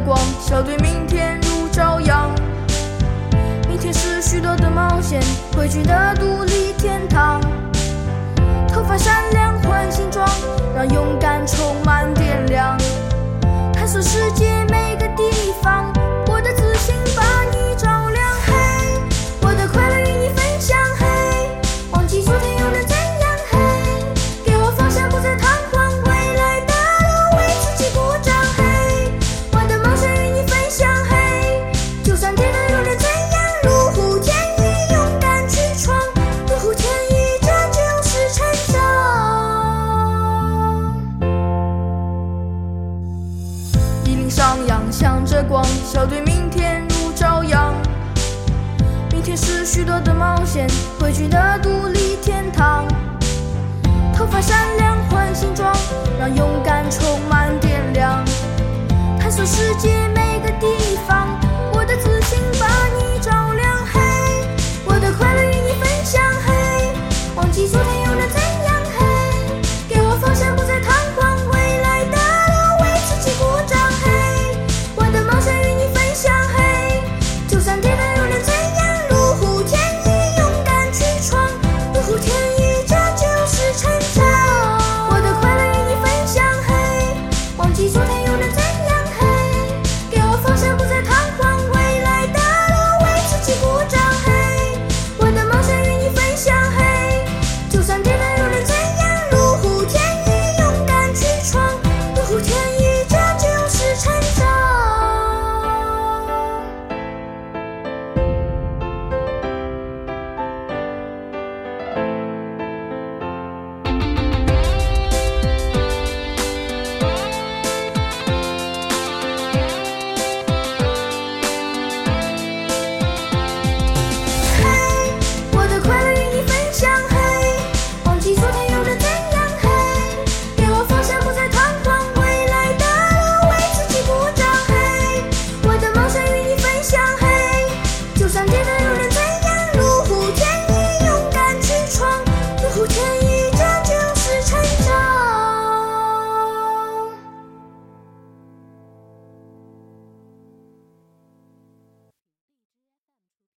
光笑对明天如朝阳。明天是许多的冒险会去的独立天堂。头发闪亮换新装让勇敢充满电量上扬，向着光，笑对明天如朝阳。明天是许多的冒险，汇去的独立天堂。头发闪亮，换新装，让勇敢充满电量，探索世界。